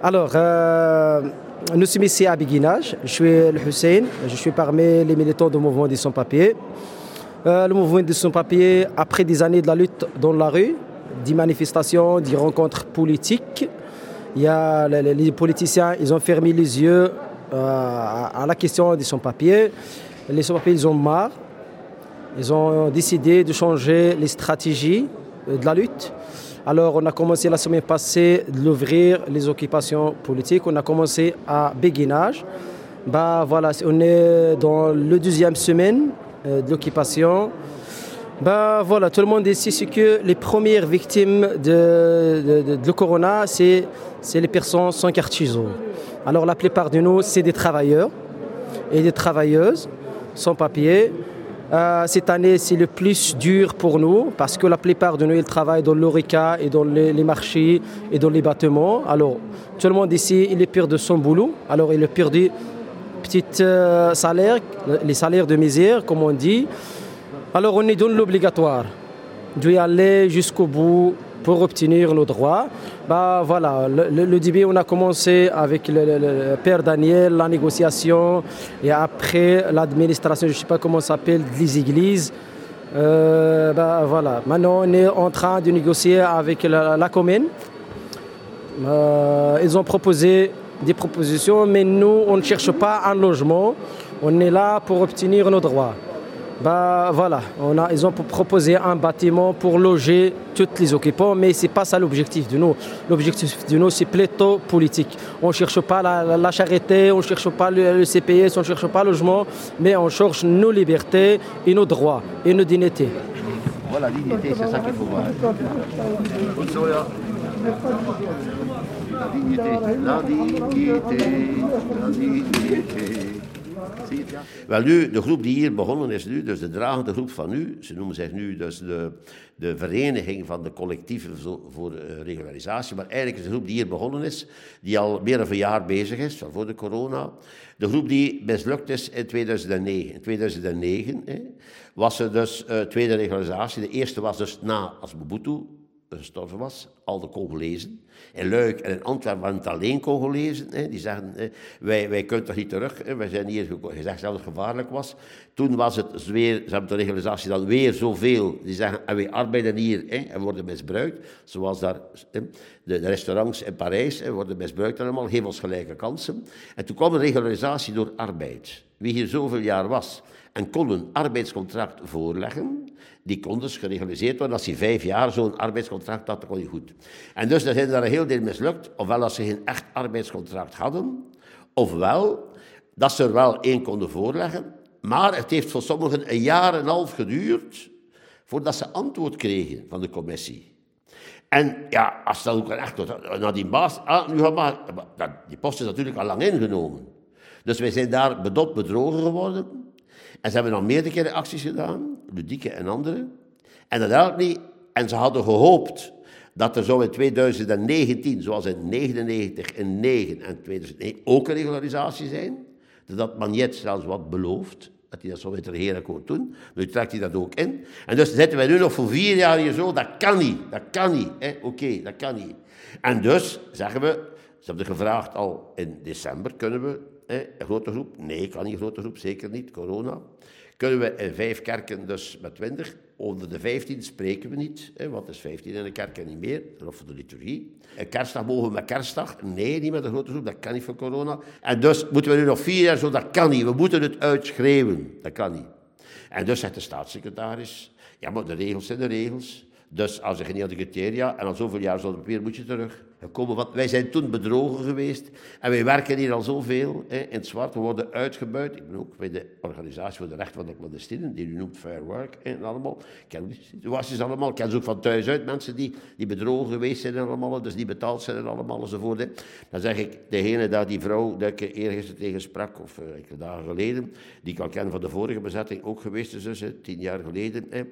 Alors, euh, nous sommes ici à Béguinage. Je suis le Hussein. Je suis parmi les militants du mouvement des sans-papiers. Euh, le mouvement des sans-papiers, après des années de la lutte dans la rue, des manifestations, des rencontres politiques, il y a les, politiciens, ils ont fermé les yeux euh, à la question des sans-papiers. Les sans-papiers, ils ont marre. Ils ont décidé de changer les stratégies de la lutte. Alors, on a commencé la semaine passée d'ouvrir les occupations politiques. On a commencé à Béguinage. Bah, voilà, on est dans le deuxième semaine euh, de l'occupation. Bah, voilà, tout le monde ici sait que les premières victimes de, corona, c'est les personnes sans carte Alors, la plupart de nous, c'est des travailleurs et des travailleuses sans papier. Euh, cette année, c'est le plus dur pour nous parce que la plupart de nous, ils travaillent dans l'ORECA et dans les, marchés et dans les bâtiments. Alors, tout le monde ici, il est pire de son boulot. Alors, il a perdu petits euh, salaires, les salaires de misère, comme on dit. Alors, on est dans l'obligatoire d'y aller jusqu'au bout pour obtenir nos droits. Bah, voilà, le, début, on a commencé avec le, père Daniel, la négociation, et après l'administration, je ne sais pas comment ça s'appelle, les églises. Euh, bah, voilà. Maintenant, on est en train de négocier avec la, commune. Euh, ils ont proposé des propositions, mais nous, on ne cherche pas un logement. On est là pour obtenir nos droits. Bah, voilà, ils ont proposé un bâtiment pour loger tous les occupants, mais ce n'est pas ça l'objectif de nous. L'objectif de nous, c'est plutôt politique. On ne cherche pas la, charité, on ne cherche pas le, CPS, on ne cherche pas le logement, mais on cherche nos libertés et nos droits et nos dignités. Voilà, dignité, c'est ça qu'il faut voir. La dignité, la dignité, la dignité. Wel nu, de groep die hier begonnen is nu, dus de dragende groep van nu, ze noemen zich nu dus de, de vereniging van de collectieven voor uh, regularisatie, maar eigenlijk is de groep die hier begonnen is, die al meer dan een jaar bezig is, van voor de corona, de groep die mislukt is in 2009. In 2009 hè, was er dus uh, tweede regularisatie. De eerste was dus na als Mobutu gestorven was, al de Congolezen. In Luik en in Antwerpen waren het alleen Congolezen. Hè. Die zeggen, wij, wij kunnen toch niet terug, hè. wij zijn hier gezegd dat het gevaarlijk was. Toen was het weer, ze hebben de regularisatie dan weer zoveel, die zeggen, en wij arbeiden hier hè, en worden misbruikt. Zoals daar, hè, de, restaurants in Parijs hè, worden misbruikt allemaal, geven ons gelijke kansen. En toen kwam de regularisatie door arbeid. Wie hier zoveel jaar was en kon een arbeidscontract voorleggen, die kon dus geregaliseerd worden. Als hij vijf jaar zo'n arbeidscontract had, dan kon hij goed. En dus er zijn daar een heel deel mislukt. Ofwel als ze geen echt arbeidscontract hadden, ofwel dat ze er wel één konden voorleggen. Maar het heeft voor sommigen een jaar en een half geduurd voordat ze antwoord kregen van de commissie. En ja, als dat ook echt naar die baas, ah, nu gaan die post is natuurlijk al lang ingenomen. Dus wij zijn daar bedot bedrogen geworden. En ze hebben nog meerdere keren acties gedaan, Ludieke en anderen. En dat helpt niet. En ze hadden gehoopt dat er zo in 2019, zoals in 99, in 9 en 2009 ook een regularisatie zijn. Dat Magnet zelfs wat belooft, dat hij dat zo met de regeerakkoord doen. Nu trekt hij dat ook in. En dus zitten wij nu nog voor vier jaar hier zo. Dat kan niet, dat kan niet. Oké, dat kan niet. En dus zeggen we, ze hebben gevraagd al in december, kunnen we een grote groep? Nee, kan niet een grote groep, zeker niet, corona. Kunnen we in vijf kerken dus met twintig? Onder de vijftien spreken we niet, hè, want is vijftien in de kerken niet meer, of voor de liturgie. Een kerstdag mogen we met kerstdag? Nee, niet met een grote groep, dat kan niet voor corona. En dus moeten we nu nog vier jaar zo, dat kan niet. We moeten het uitschreeuwen, dat kan niet. En dus zegt de staatssecretaris, ja, maar de regels zijn de regels. Dus als je geen criteria en al zoveel jaar zonder papier moet je terug gekomen. Want wij zijn toen bedrogen geweest en wij werken hier al zoveel hè, in het zwart. We worden uitgebuit. Ik ben ook bij de organisatie voor de rechten van de clandestinen, die u noemt Fair Work en allemaal. Ik ken die situaties allemaal. Ik ken ze ook van thuis uit, mensen die, die bedrogen geweest zijn en allemaal, dus die betaald zijn en allemaal enzovoort. Hè. Dan zeg ik, degene daar, die vrouw, dat ik eergisteren tegen sprak, of uh, enkele dagen geleden, die ik al ken van de vorige bezetting, ook geweest is dus, tien jaar geleden. Hè.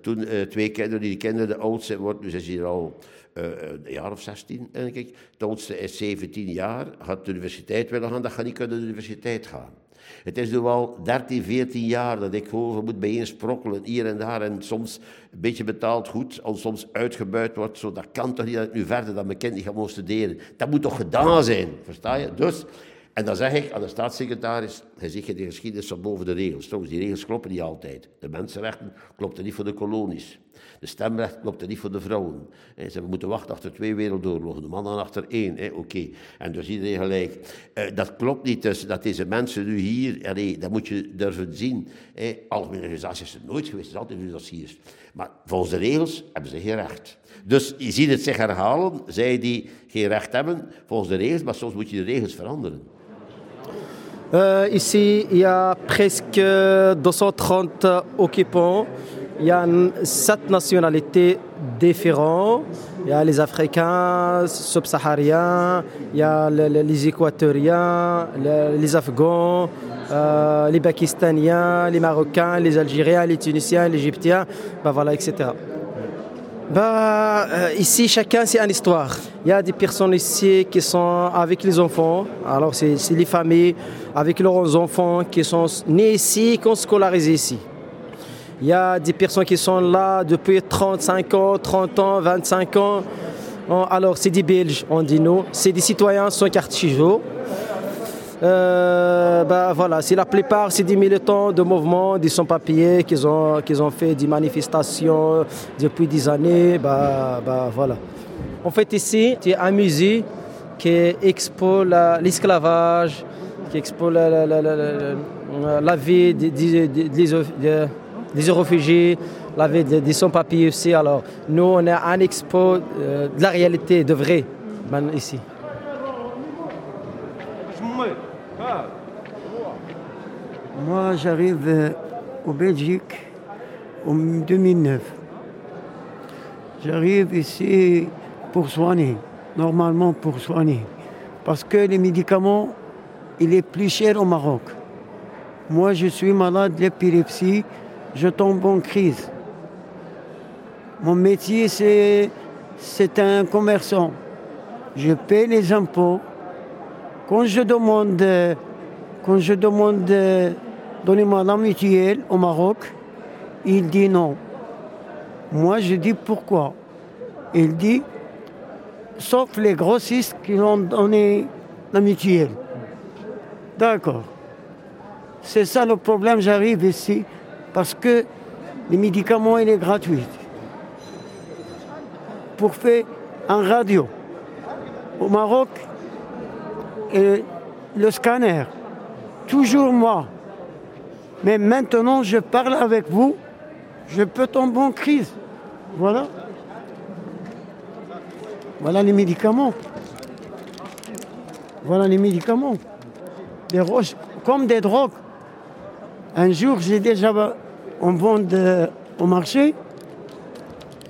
Toen uh, twee kinderen, die kinderen de oudste wordt, dus is hier al uh, een jaar of 16, En kijk, de oudste is 17 jaar, had de universiteit willen gaan, dat gaat niet kunnen de universiteit gaan. Het is nu al 13, 14 jaar dat ik gewoon moet bijeensprokkelen hier en daar. En soms een beetje betaald goed, en soms uitgebuit wordt. Zo, dat kan toch niet dat ik nu verder dat mijn kind niet gaat studeren. Dat moet toch gedaan zijn, versta je? Dus en dan zeg ik aan de staatssecretaris, hij zegt de geschiedenis van boven de regels. Trouwens, die regels kloppen niet altijd. De mensenrechten klopten niet voor de kolonies. De stemrecht klopte niet voor de vrouwen. Ze moeten wachten achter twee wereldoorlogen, de mannen achter één. Oké, en dus iedereen gelijk. Eh, dat klopt niet, dus dat deze mensen nu hier, dat moet je durven zien. Algemene organisaties is er nooit geweest, het is altijd dossiers. Maar volgens de regels hebben ze geen recht. Dus je ziet het zich herhalen, zij die geen recht hebben volgens de regels, maar soms moet je de regels veranderen. Euh, ici, il y a presque 230 occupants. Il y a sept nationalités différentes. Il y a les Africains subsahariens, il y a les Équatoriens, les Afghans, euh, les Pakistaniens, les Marocains, les Algériens, les Tunisiens, les Égyptiens, ben voilà, etc. Bah, euh, ici, chacun, c'est une histoire. Il y a des personnes ici qui sont avec les enfants. Alors, c'est les familles avec leurs enfants qui sont nés ici, qui sont scolarisés ici. Il y a des personnes qui sont là depuis 35 ans, 30 ans, 25 ans. Alors, c'est des Belges, on dit nous. C'est des citoyens sans carte euh, bah, voilà, c'est la plupart, c'est des militants de mouvements, des sans-papiers qui ont, fait des manifestations depuis des années. Bah, bah, voilà. En fait, ici, a un musée qui expose l'esclavage, qui expose la, vie des, des, des, réfugiés, la vie des, sans-papiers aussi. Alors, nous, on a un expo euh, de la réalité, de vrai, ici. Moi, j'arrive euh, au Belgique en 2009. J'arrive ici pour soigner, normalement pour soigner. Parce que les médicaments, il est plus cher au Maroc. Moi, je suis malade d'épilepsie, je tombe en crise. Mon métier, c'est, c'est un commerçant. Je paie les impôts. Quand je demande, quand je demande donnez-moi la au Maroc. Il dit non. Moi, je dis pourquoi. Il dit, sauf les grossistes qui ont donné la. D'accord. C'est ça le problème, j'arrive ici, parce que les médicaments, il est gratuit. Pour faire un radio. Au Maroc, le scanner, toujours moi. Mais maintenant, je parle avec vous, je peux tomber en crise. Voilà. Voilà les médicaments. Voilà les médicaments. Comme des drogues. Un jour, j'ai déjà on vend au marché,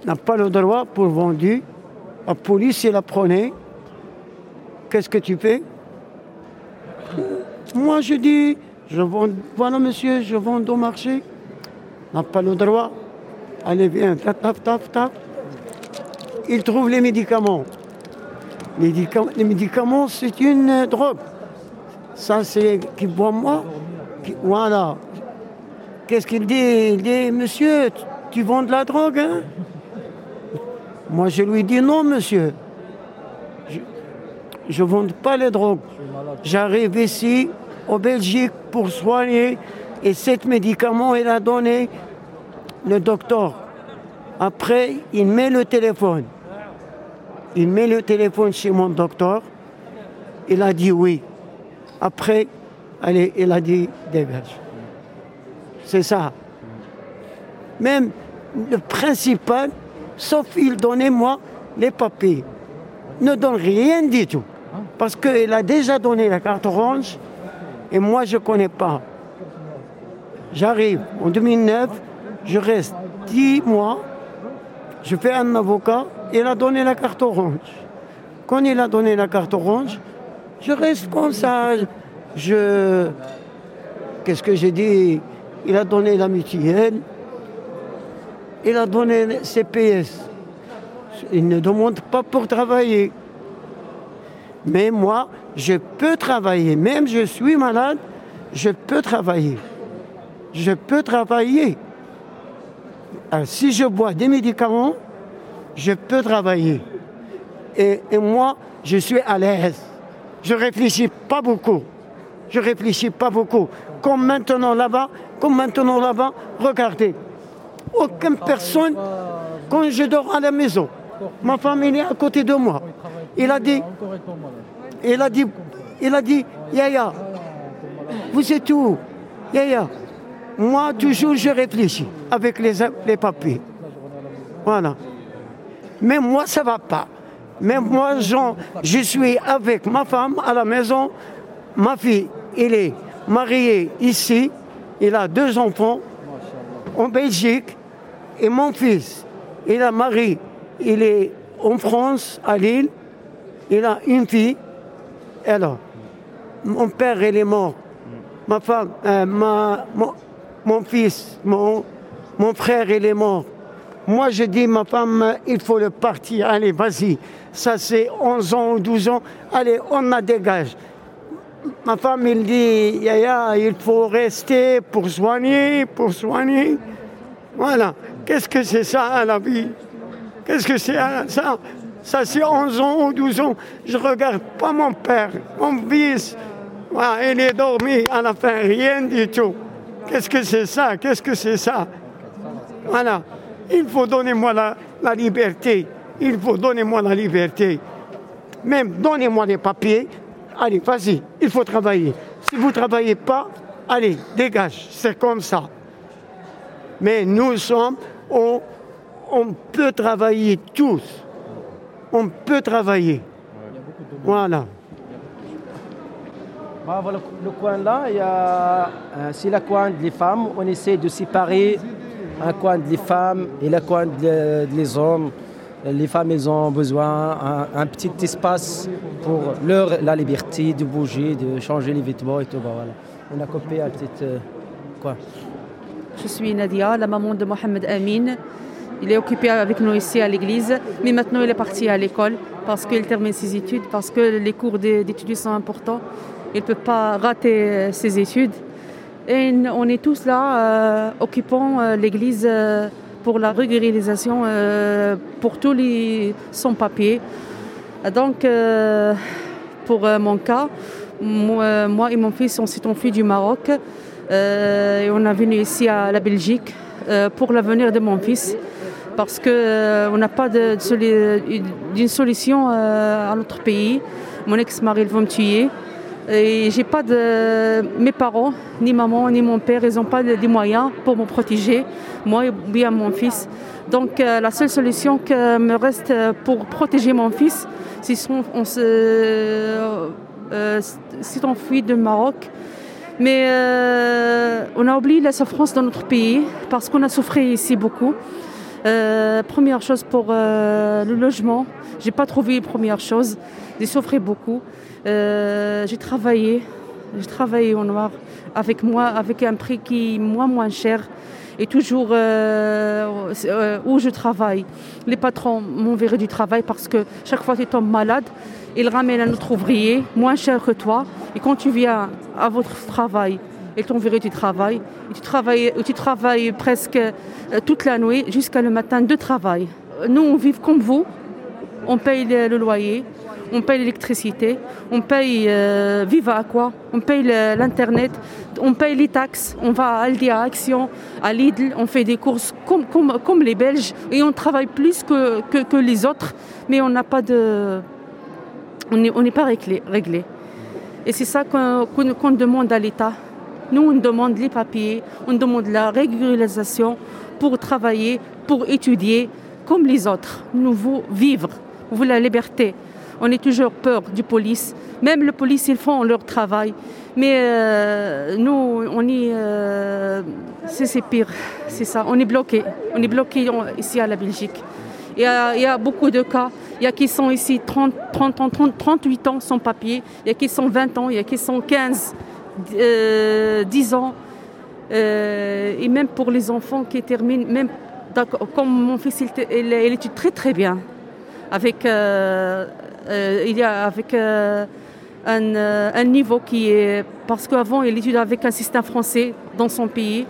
n'a pas le droit pour vendre. La police, elle la prenait. Qu'est-ce que tu fais? Moi, je dis, je vends, voilà monsieur, je vends au marché. N'a pas le droit. Allez, viens. Il trouve les médicaments. Les médicaments, c'est une drogue. Ça, c'est qui boit moi. voilà. Qu'est-ce qu'il dit? Il dit, monsieur, tu vends de la drogue, hein? Moi, je lui dis, non, monsieur. Je ne vends pas les drogues. J'arrive ici, au Belgique pour soigner et cet médicament, il a donné le docteur. Après, il met le téléphone. Il met le téléphone chez mon docteur. Il a dit oui. Après, allez, il a dit dégage. C'est ça. Même le principal, sauf il donnait moi les papiers, ne donne rien du tout. Parce qu'il a déjà donné la carte orange et moi, je ne connais pas. J'arrive en 2009, je reste 10 mois, je fais un avocat, il a donné la carte orange. Quand il a donné la carte orange, je reste comme ça. Je. Qu'est-ce que j'ai dit? Il a donné la mutuelle, il a donné CPS. Il ne demande pas pour travailler. Mais moi, je peux travailler. Même je suis malade, je peux travailler. Je peux travailler. si je bois des médicaments, je peux travailler. Et, moi, je suis à l'aise. Je réfléchis pas beaucoup. Je réfléchis pas beaucoup. Comme maintenant là-bas, comme maintenant là-bas, regardez. Aucune personne, quand je dors à la maison, ma famille est à côté de moi. Il a dit, il a dit, il a dit, Yaya, vous êtes où? Yaya, moi toujours je réfléchis avec les, les papiers. Voilà. Mais moi ça va pas. Mais moi, je suis avec ma femme à la maison. Ma fille, elle est mariée ici. Il a deux enfants en Belgique. Et mon fils, il a marié. Il est en France, à Lille. Il a une fille. Alors, mon père, il est mort. Ma femme, euh, mon, fils, mon, mon frère, il est mort. Moi, je dis, ma femme, il faut le partir. Allez, vas-y ça c'est 11 ans ou 12 ans, allez, on la dégage. Ma femme, il dit, Yaya, il faut rester pour soigner, pour soigner. Voilà. Qu'est-ce que c'est ça, la vie? Qu'est-ce que c'est ça? Ça, c'est 11 ans ou 12 ans. Je regarde pas mon père, mon fils. Voilà, il est dormi à la fin, rien du tout. Qu'est-ce que c'est ça? Qu'est-ce que c'est ça? Voilà. Il faut donner moi la, liberté. Il faut donner moi la liberté. Même donnez-moi les papiers. Allez, vas-y, il faut travailler. Si vous ne travaillez pas, allez, dégage. C'est comme ça. Mais nous sommes, on peut travailler tous. On peut travailler. Voilà. le, coin là, il y a, euh, c'est le coin des femmes. On essaie de séparer un coin des femmes et le coin des hommes les femmes elles ont besoin d'un petit espace pour leur la liberté de bouger, de changer les vêtements et tout. Bah, voilà. On a copié un petit euh, quoi. Je suis Nadia, la maman de Mohamed Amin. Il est occupé avec nous ici à l'église, mais maintenant il est parti à l'école parce qu'il termine ses études, parce que les cours d'études sont importants. Il ne peut pas rater euh, ses études. Et on est tous là, euh, occupant l'église pour la régularisation euh, pour tous les sans-papiers. Donc, euh, pour euh, mon cas, moi, et mon fils, on s'est enfuis du Maroc et on est venu ici à la Belgique pour l'avenir de mon fils parce qu'on n'a pas d'une solution à notre pays. Mon ex-mari va me tuer. Et j'ai pas de. Mes parents, ni maman, ni mon père, ils n'ont pas des moyens pour me protéger, moi et bien mon fils. Donc euh, la seule solution qui me reste pour protéger mon fils, c'est on se. Euh, euh enfuit du Maroc. Mais euh, on a oublié la souffrance dans notre pays parce qu'on a souffert ici beaucoup. Première chose pour le logement, j'ai pas trouvé première chose. J'ai souffert beaucoup. Euh, j'ai travaillé, j'ai travaillé au noir avec moi, avec un prix qui est moins moins cher et toujours euh, euh, où je travaille. Les patrons viré du travail parce que chaque fois que tu tombes malade, ils ramènent un autre ouvrier moins cher que toi. Et quand tu viens à votre travail, ils t'ont viré du travail. Et tu travailles, tu travailles presque toute la nuit jusqu'à le matin de travail. Nous, on vit comme vous. On paye le loyer, on paye l'électricité, on paye euh, Viva Aqua, on paye l'Internet, on paye les taxes, on va à Aldi, à Action, à Lidl, on fait des courses comme, comme, les Belges et on travaille plus que, que, les autres, mais on n'a pas de. On n'est pas réglé, réglé. Et c'est ça qu'on demande à l'État. Nous, on demande les papiers, on demande la régularisation pour travailler, pour étudier comme les autres. Nous voulons vivre, nous voulons la liberté on est toujours peur du police. Même le police, ils font leur travail. Mais euh, nous, on est. Euh, c'est pire, c'est ça. On est bloqué. On est bloqué ici à la Belgique. Il y, a, beaucoup de cas. Il y a qui sont ici 30, 30, 30, 38 ans sans papier. Il y a qui sont 20 ans. Il y a qui sont 15, 10 euh, ans. et même pour les enfants qui terminent, même comme mon fils, il, étudie très très bien. avec, euh, euh, il y a avec euh, un, euh, niveau qui est... Parce qu'avant, il étudiait avec un système français dans son pays.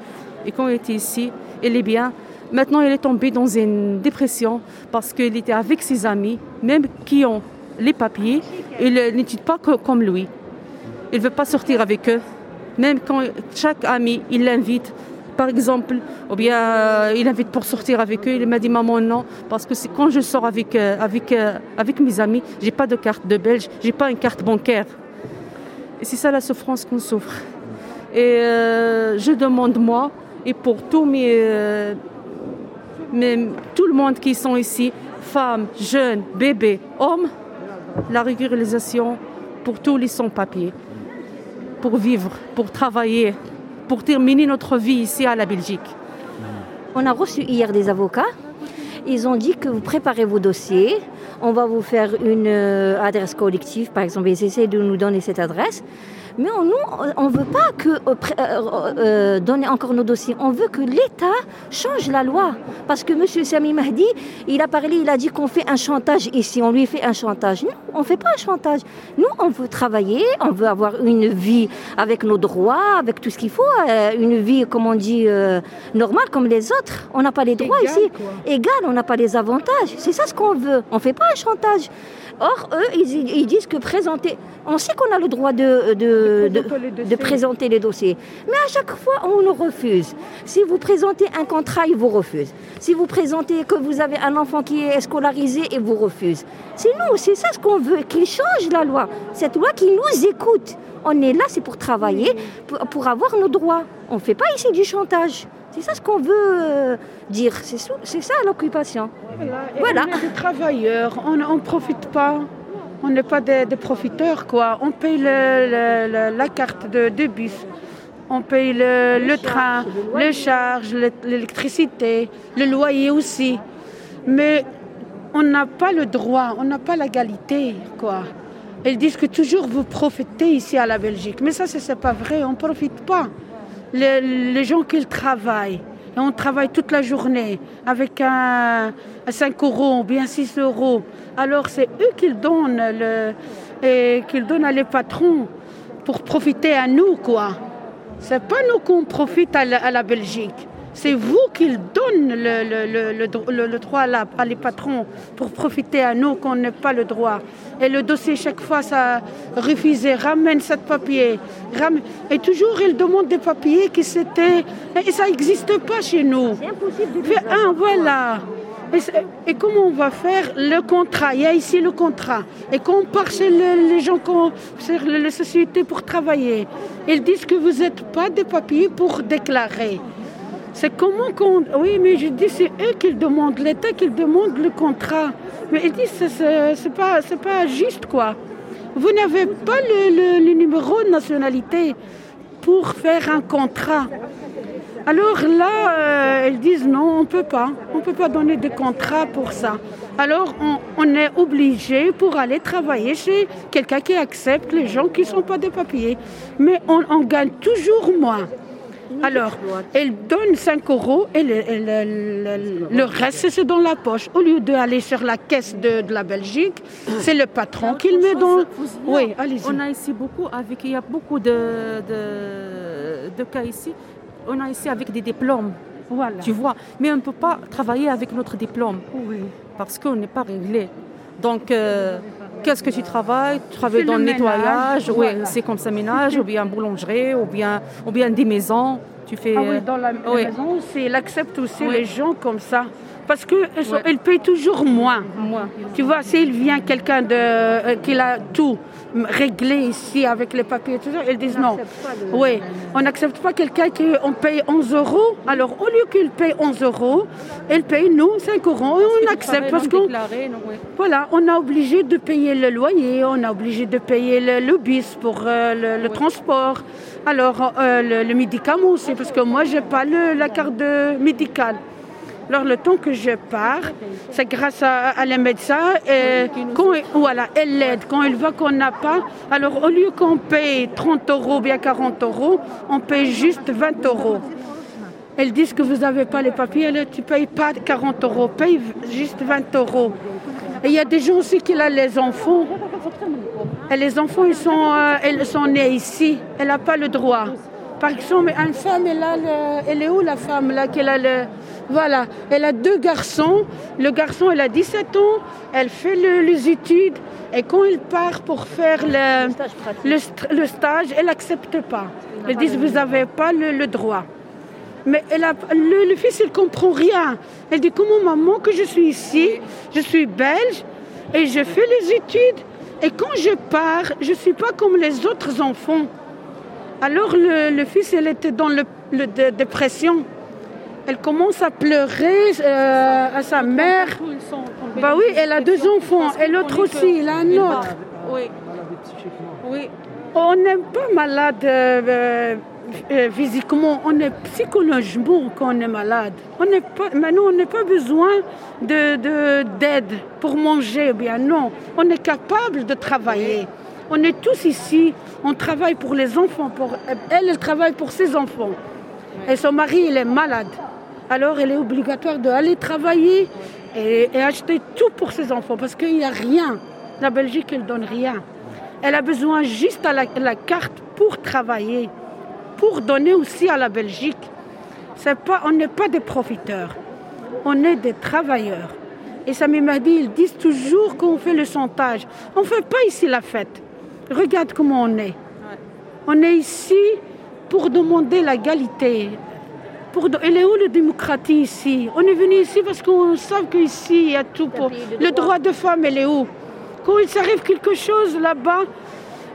Et quand il était ici, il est bien. Maintenant, il est tombé dans une dépression parce qu'il était avec ses amis, même qui ont les papiers, il n'étudie pas co- comme lui. Il ne veut pas sortir avec eux. Même quand chaque ami, il l'invite, par exemple, ou bien euh, il invite pour sortir avec eux, il m'a dit maman non, parce que c'est quand je sors avec, euh, euh, mes amis, j'ai pas de carte de belge, j'ai pas une carte bancaire. Et c'est ça la souffrance qu'on souffre. Et je demande moi, et pour tous mes, mes- tout le monde qui sont ici, femmes, jeunes, bébés, hommes, la régularisation pour tous les sans-papiers, pour vivre, pour travailler, pour terminer notre vie ici à la Belgique. On a reçu hier des avocats. Ils ont dit que vous préparez vos dossiers. On va vous faire une euh, adresse collective, par exemple. Ils essaient de nous donner cette adresse. Mais on- nous, on ne veut pas que, euh, euh, euh, donner encore nos dossiers. On veut que l'État change la loi. Parce que M. Sami Mahdi, il a parlé, il a dit qu'on fait un chantage ici. On lui fait un chantage. Non, on ne fait pas un chantage. Nous, on veut travailler, on veut avoir une vie avec nos droits, avec tout ce qu'il faut. euh, une vie, comme on dit, normale comme les autres. On n'a pas les droits Égal, ici. Égal, on n'a pas les avantages. C'est ça ce qu'on veut. On ne fait pas un chantage. Or, eux, ils, ils disent que présenter. On sait qu'on a le droit de, de, de, présenter les de dossiers. présenter les dossiers. Mais à chaque fois, on nous refuse. Si vous présentez un contrat, ils vous refusent. Si vous présentez que vous avez un enfant qui est scolarisé, ils vous refusent. C'est nous, c'est ça ce qu'on veut, qu'ils changent la loi. Cette loi qui nous écoute. On est là, c'est pour travailler, pour, pour avoir nos droits. On ne fait pas ici du chantage. C'est ça ce qu'on veut euh, dire. C'est c'est ça l'occupation. Voilà. On est des travailleurs, on ne profite pas. On n'est pas des, des profiteurs, quoi. On paye le- le- le- la carte de, de bus, on paye le, train, les charges, le- l'électricité, le loyer aussi. Mais on n'a pas le droit, on n'a pas l'égalité, quoi. Ils disent que toujours vous profitez ici à la Belgique. Mais ça, ce n'est pas vrai, on ne profite pas. Les, gens qui travaillent, on travaille toute la journée avec un, un 5 euros ou bien 6 euros. Alors c'est eux qui donnent, qu'ils donnent à les patrons pour profiter à nous, quoi. C'est pas nous qu'on profite à la Belgique. C'est vous qui donnent le, le, le, le dro- le- le droit à, la- à les patrons pour profiter à nous qu'on n'a pas le droit. Et le dossier, chaque fois, ça refusé, ramène cette papier. ramène- Et toujours, ils demandent des papiers qui c'était... Et ça n'existe pas chez nous. C'est impossible de Fais un, voilà. Et, comment on va faire le contrat? Il y a ici le contrat. Et quand on part chez le- les gens, sur les sociétés pour travailler, ils disent que vous n'êtes pas des papiers pour déclarer. C'est comment qu'on... Oui, mais je dis, c'est eux qui demandent, l'État qui demande le contrat. Mais ils disent, c'est- pas, pas juste, quoi. Vous n'avez pas le, le- le numéro de nationalité pour faire un contrat. Alors là, euh, ils disent non, on ne peut pas. On ne peut pas donner de contrat pour ça. Alors on, on est obligé pour aller travailler chez quelqu'un qui accepte les gens qui ne sont pas des papiers. Mais on, on gagne toujours moins. Alors, elle donne 5 euros et le, le- le- le reste, c'est dans la poche. Au lieu d'aller sur la caisse de, de la Belgique, c'est le patron qui le met dans... Oui, allez-y. On a ici beaucoup, avec, il y a beaucoup de, de, de cas ici. On a ici avec des diplômes, Voilà. tu vois. Mais on ne peut pas travailler avec notre diplôme Oui. parce qu'on n'est pas réglé. Donc, euh, qu'est-ce que tu travailles? Tu travailles C'est dans le nettoyage, oui, c'est comme ça, ménage, ou bien boulangerie, ou bien, ou bien des maisons. Tu fais. Ah euh, oui, dans la oui. maison aussi, elle accepte aussi Oui. les gens comme ça. Parce qu'elle Ouais. elle paye toujours moins. Moi. Tu vois, s'il vient quelqu'un de, euh, qui a tout réglé ici avec les papiers et tout ça, ils disent non. Oui, on n'accepte pas quelqu'un qu'on paye 11 euros. Alors, au lieu qu'il paye 11 euros, elle paye nous 5 euros. On accepte parce qu'on voilà, on a obligé de payer le loyer, on a obligé de payer le, le bus pour euh, le, le transport. Alors, euh, le, le médicament aussi, parce que moi, je n'ai pas le- la carte médicale. Alors, le temps que je pars, c'est grâce à, les médecins. Et quand, voilà, elle l'aide. Quand elle voit qu'on n'a pas, alors au lieu qu'on paye 30 euros, bien 40 euros, on paye juste 20 euros. Elles disent que vous n'avez pas les papiers, tu ne payes pas 40 euros, paye juste 20 euros. Et il y a des gens aussi qui ont les enfants. Et les enfants, ils sont, euh, sont nés ici. Elle n'a pas le droit. Par exemple, une femme, elle, a le- elle est où la femme là qu'elle a le, Voilà, elle a deux garçons. Le garçon, elle a 17 ans. Elle fait le- les études. Et quand il part pour faire le, Stage elle n'accepte pas. Elle dit, vous n'avez pas le, droit. Mais elle le, fils, il ne comprend rien. Elle dit, comment maman que je suis ici, je suis belge et je fais les études. Et quand je pars, je ne suis pas comme les autres enfants. Alors le, fils, elle était dans de- dépression. Elle commence à pleurer euh, à sa mère. Bah oui, elle a deux enfants. Et l'autre aussi, il a un autre. Oui. Oui. On n'est pas malade euh, euh, physiquement, on est psychologiquement qu'on est malade. On n'est pas, maintenant, on n'a pas besoin de- de- d'aide pour manger. Bien non, on est capable de travailler. On est tous ici, on travaille pour les enfants. Pour, elle, elle travaille pour ses enfants. Et son mari, il est malade. Alors, elle est obligatoire d'aller travailler et, et acheter tout pour ses enfants parce qu'il n'y a rien. La Belgique, elle donne rien. Elle a besoin juste de la, la carte pour travailler, pour donner aussi à la Belgique. Pas, on n'est pas des profiteurs, on est des travailleurs. Et Sami Mahdi, ils disent toujours qu'on fait le chantage. On ne fait pas ici la fête. Regarde comment on est. On est ici pour demander l'égalité. Pour Elle est où la démocratie ici? On est venu ici parce qu'on sait qu'ici, il y a tout pour... Le droit. de femme, elle est où? Quand il s'arrive quelque chose là-bas,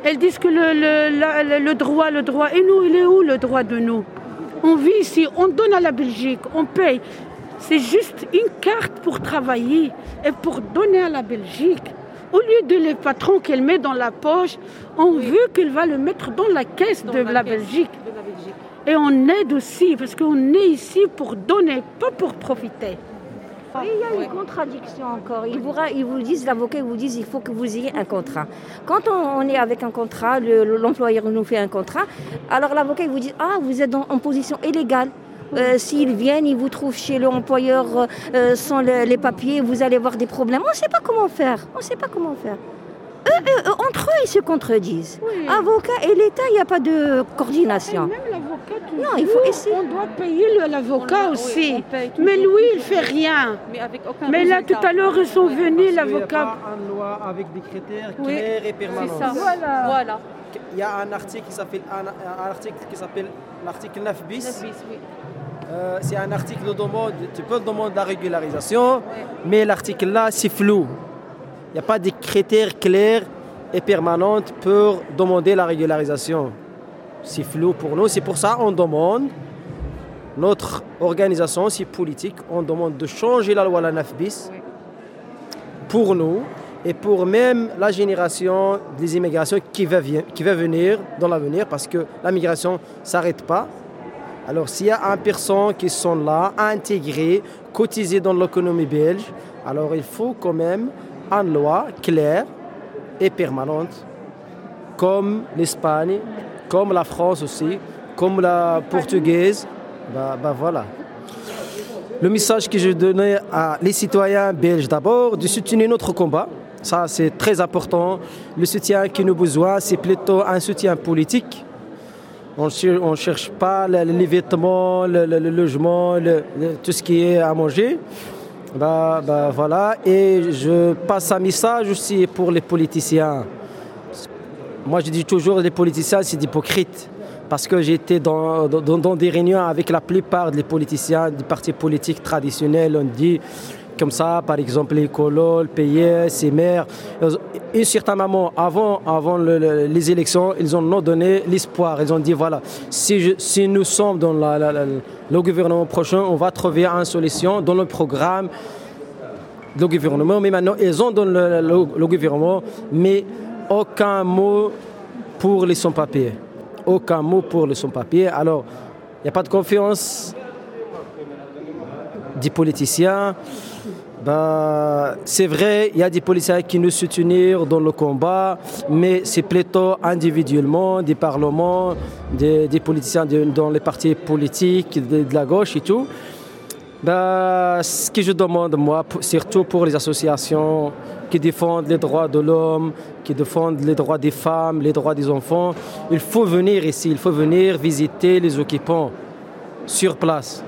elles disent que le, le- la- le- le droit, le droit. Et nous, il est où le droit de nous? On vit ici, on donne à la Belgique, on paye. C'est juste une carte pour travailler et pour donner à la Belgique. Au lieu de les patrons qu'elle met dans la poche, on veut qu'elle va le mettre dans la caisse de la, Belgique. De la Belgique. Et on aide aussi, parce qu'on est ici pour donner, pas pour profiter. Et il y a une contradiction encore. Ils vous, ra- ils vous disent, l'avocat, ils vous disent, il faut que vous ayez un contrat. Quand on, on est avec un contrat, le- le- l'employeur nous fait un contrat, alors l'avocat, il vous dit, ah, vous êtes en position illégale. Euh, S'ils viennent, ils vous trouvent chez l'employeur euh, euh, sans le- les papiers, vous allez avoir des problèmes. On ne sait pas comment faire. On ne sait pas comment faire. Eux, eux, eux, entre eux, ils se contredisent. Oui. Avocat et l'État, il n'y a pas de coordination. Même l'avocat, Non, il faut essayer. On doit payer l'avocat oui, aussi. Mais lui, il toujours. fait rien. Mais avec aucun Mais là, tout à l'heure, ils sont venus, Parce qu'il y a l'avocat. pas une loi avec des critères Oui, clairs et C'est permanents. ça. Voilà. Voilà. Il y a un article qui s'appelle un, un article qui s'appelle l'article 9 bis. Neuf bis, oui. Euh, c'est un article de demande, tu peux demander la régularisation, mais l'article là c'est flou. Il n'y a pas de critères clairs et permanents pour demander la régularisation. C'est flou pour nous, c'est pour ça qu'on demande, notre organisation, c'est politique, on demande de changer la loi la 9 bis pour nous et pour même la génération des immigrations qui va, qui va venir dans l'avenir parce que la migration ne s'arrête pas. Alors s'il y a un personne qui sont là, intégrés, cotisés dans l'économie belge, alors il faut quand même une loi claire et permanente, comme l'Espagne, comme la France aussi, comme la portugaise. Bah, bah voilà. Le message que je donnais à les citoyens belges d'abord, de soutenir notre combat. Ça, c'est très important. Le soutien que nous besoin, c'est plutôt un soutien politique. On ne cherche pas le- les vêtements, le, le- logement, le- tout ce qui est à manger. Bah, bah, voilà. Et je passe un message aussi pour les politiciens. Moi, je dis toujours les politiciens, c'est des hypocrites. Parce que j'étais dans, dans, dans des réunions avec la plupart des politiciens des partis politiques traditionnels. On dit comme ça, par exemple, les colos, le PS, les maires. Et un certain moment, avant, avant le- le- les élections, ils ont donné l'espoir. Ils ont dit voilà, si, si nous sommes dans le gouvernement prochain, on va trouver une solution dans le programme le gouvernement, mais maintenant ils ont le, le- le gouvernement, mais aucun mot pour les sans-papiers. Aucun mot pour les sans-papiers. Alors, il n'y a pas de confiance des politiciens. Ben, c'est vrai, il y a des politiciens qui nous soutiennent dans le combat, mais c'est plutôt individuellement, des parlements, des, politiciens dans les partis politiques, de, de la gauche et tout. Ben, ce que je demande, moi, surtout pour les associations qui défendent les droits de l'homme, qui défendent les droits des femmes, les droits des enfants, il faut venir ici, il faut venir visiter les occupants sur place.